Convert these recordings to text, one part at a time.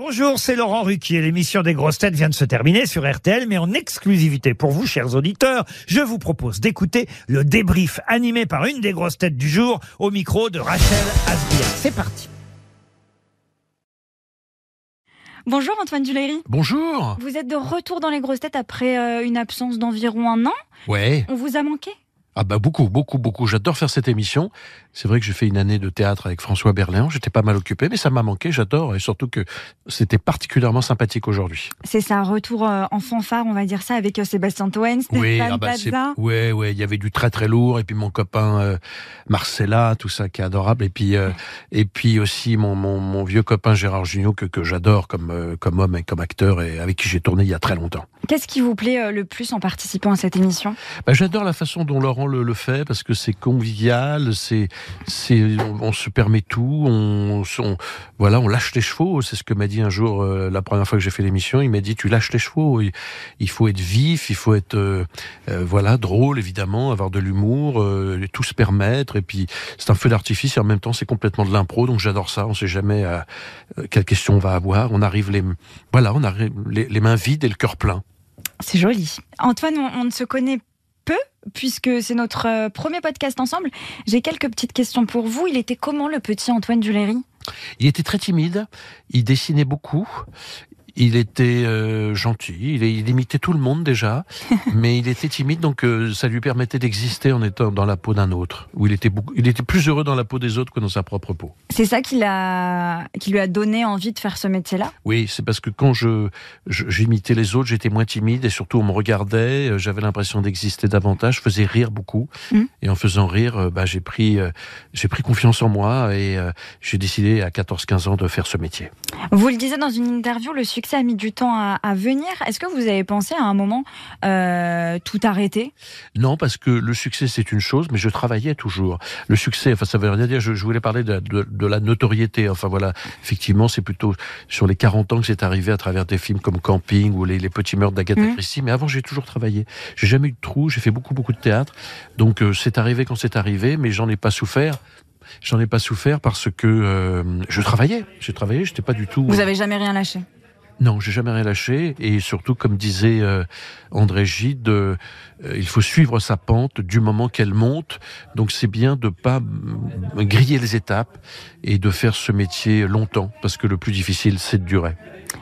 Bonjour, c'est Laurent Ruquier. L'émission des grosses têtes vient de se terminer sur RTL, mais en exclusivité pour vous, chers auditeurs, je vous propose d'écouter le débrief animé par une des grosses têtes du jour au micro de Rachel Asbia. C'est parti. Bonjour Antoine Duléry. Bonjour. Vous êtes de retour dans les grosses têtes après euh, une absence d'environ un an? Ouais. On vous a manqué? Ah bah beaucoup, beaucoup, beaucoup. J'adore faire cette émission. C'est vrai que j'ai fait une année de théâtre avec François Berléand. J'étais pas mal occupé, mais ça m'a manqué. J'adore et surtout que c'était particulièrement sympathique aujourd'hui. C'est ça, retour euh, en fanfare, on va dire ça, avec euh, Sébastien Toen, Stéphane ah bah ouais, ouais. Il y avait du très très lourd et puis mon copain euh, Marcella, tout ça qui est adorable. Et puis euh, et puis aussi mon, mon, mon vieux copain Gérard Jugnot que que j'adore comme euh, comme homme et comme acteur et avec qui j'ai tourné il y a très longtemps. Qu'est-ce qui vous plaît le plus en participant à cette émission? Bah, j'adore la façon dont Laurent le, le fait parce que c'est convivial, c'est, c'est, on, se permet tout, on, on- voilà, on lâche les chevaux. C'est ce que m'a dit un jour euh, la première fois que j'ai fait l'émission. Il m'a dit tu lâches les chevaux. Il, faut être vif, il faut être, euh, euh, voilà, drôle évidemment, avoir de l'humour, tout se permettre. Et puis c'est un feu d'artifice et en même temps c'est complètement de l'impro. Donc j'adore ça. On sait jamais quelle question on va avoir. On arrive les, voilà, on arrive les, les mains vides et le cœur plein. C'est joli. Antoine, on, on ne se connaît puisque c'est notre euh, premier podcast ensemble. J'ai quelques petites questions pour vous. Il était comment le petit Antoine Duléry? Il était très timide, il dessinait beaucoup, il était euh, gentil, il, il imitait tout le monde déjà, mais il était timide, donc euh, ça lui permettait d'exister en étant dans la peau d'un autre, où il était, beaucoup, il était plus heureux dans la peau des autres que dans sa propre peau. C'est ça qui, l'a- qui lui a donné envie de faire ce métier-là? Oui, c'est parce que quand je j'imitais les autres, j'étais moins timide et surtout on me regardait, euh, j'avais l'impression d'exister davantage, je faisais rire beaucoup, Mm. et en faisant rire, bah, j'ai pris euh, j'ai pris confiance en moi et j'ai décidé à 14-15 ans de faire ce métier. Vous le disiez dans une interview, le succès a mis du temps à, à venir. Est-ce que vous avez pensé à un moment euh, tout arrêter? Non, parce que le succès, c'est une chose, mais je travaillais toujours. Le succès, enfin, ça veut rien dire, je, je voulais parler de, de- de la notoriété. Enfin, voilà, effectivement, c'est plutôt sur les 40 ans que c'est arrivé à travers des films comme Camping ou Les, les Petits Meurtres d'Agatha Mhm. Christie. Mais avant, j'ai toujours travaillé. J'ai jamais eu de trou, j'ai fait beaucoup, beaucoup de théâtre. Donc, euh, c'est arrivé quand c'est arrivé, mais j'en ai pas souffert. J'en ai pas souffert parce que euh, je travaillais. J'ai travaillé, j'étais pas du tout. Vous avez jamais rien lâché? Non, j'ai jamais rien lâché. Et surtout, comme disait euh, André Gide, euh, euh, il faut suivre sa pente du moment qu'elle monte. Donc c'est bien de pas mm, griller les étapes et de faire ce métier longtemps, parce que le plus difficile, c'est de durer.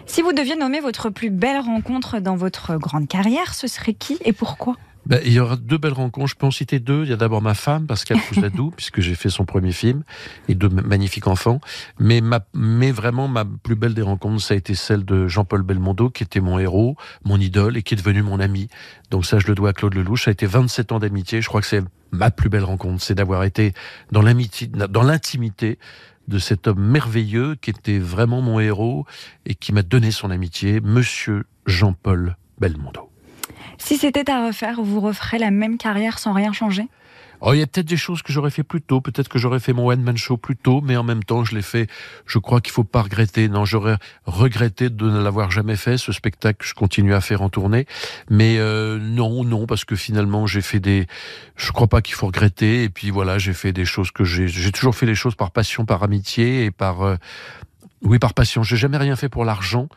Si vous deviez nommer votre plus belle rencontre dans votre grande carrière, ce serait qui et pourquoi? Ben, il y aura deux belles rencontres. Je peux en citer deux. Il y a d'abord ma femme, Pascal Cousadou, puisque j'ai fait son premier film, et deux magnifiques enfants. Mais, ma, mais vraiment, ma plus belle des rencontres, ça a été celle de Jean-Paul Belmondo, qui était mon héros, mon idole, et qui est devenu mon ami. Donc ça, je le dois à Claude Lelouch. Ça a été 27 ans d'amitié. Je crois que c'est ma plus belle rencontre. C'est d'avoir été dans l'amitié, dans l'intimité de cet homme merveilleux qui était vraiment mon héros et qui m'a donné son amitié, Monsieur Jean-Paul Belmondo. Si c'était à refaire, vous referez la même carrière sans rien changer? Oh, il y a peut-être des choses que j'aurais fait plus tôt, peut-être que j'aurais fait mon one-man show plus tôt, mais en même temps, je l'ai fait. Je crois qu'il faut pas regretter. Non, j'aurais regretté de ne l'avoir jamais fait, ce spectacle que je continue à faire en tournée. Mais euh, non, non, parce que finalement, j'ai fait des. Je crois pas qu'il faut regretter. Et puis voilà, j'ai fait des choses que j'ai. J'ai toujours fait les choses par passion, par amitié et par. euh, Oui, par passion. J'ai jamais rien fait pour l'argent,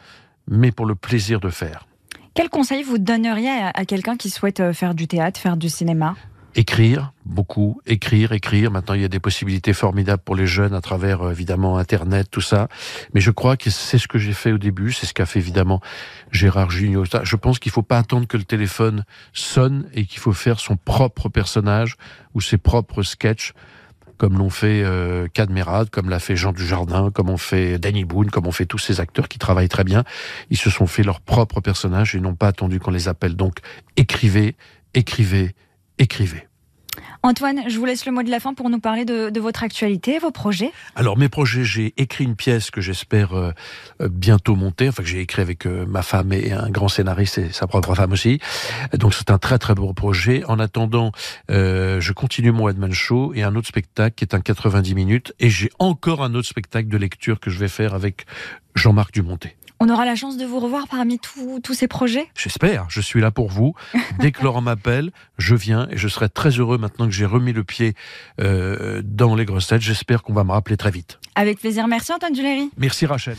mais pour le plaisir de faire. Quel conseil vous donneriez à, quelqu'un qui souhaite euh, faire du théâtre, faire du cinéma? Écrire, beaucoup, écrire, écrire. Maintenant, il y a des possibilités formidables pour les jeunes à travers, euh, évidemment, Internet, tout ça. Mais je crois que c'est ce que j'ai fait au début, c'est ce qu'a fait, évidemment, Gérard Jugnot. Je pense qu'il faut pas attendre que le téléphone sonne et qu'il faut faire son propre personnage ou ses propres sketchs comme l'ont fait euh, comme l'a fait Jean Dujardin, comme on fait Danny Boone, comme on fait tous ces acteurs qui travaillent très bien. Ils se sont fait leur propre personnage et n'ont pas attendu qu'on les appelle. Donc, écrivez, écrivez, écrivez. Antoine, je vous laisse le mot de la fin pour nous parler de, de votre actualité, vos projets. Alors mes projets, j'ai écrit une pièce que j'espère euh, euh, bientôt monter, enfin que j'ai écrit avec euh, ma femme et un grand scénariste et sa propre femme aussi. Donc c'est un très très beau projet. En attendant, euh, je continue mon Headman Show et un autre spectacle qui est un 90 minutes et j'ai encore un autre spectacle de lecture que je vais faire avec Jean-Marc Dumontet. On aura la chance de vous revoir parmi tous tous ces projets? J'espère, je suis là pour vous. Dès que Laurent m'appelle, je viens et je serai très heureux maintenant que j'ai remis le pied euh, dans les grosses têtes. J'espère qu'on va me rappeler très vite. Avec plaisir. Merci Antoine Duléry. Merci Rachel.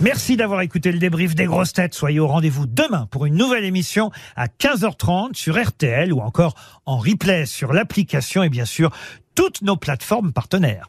Merci d'avoir écouté le débrief des grosses têtes. Soyez au rendez-vous demain pour une nouvelle émission à 15h30 sur RTL ou encore en replay sur l'application et bien sûr toutes nos plateformes partenaires.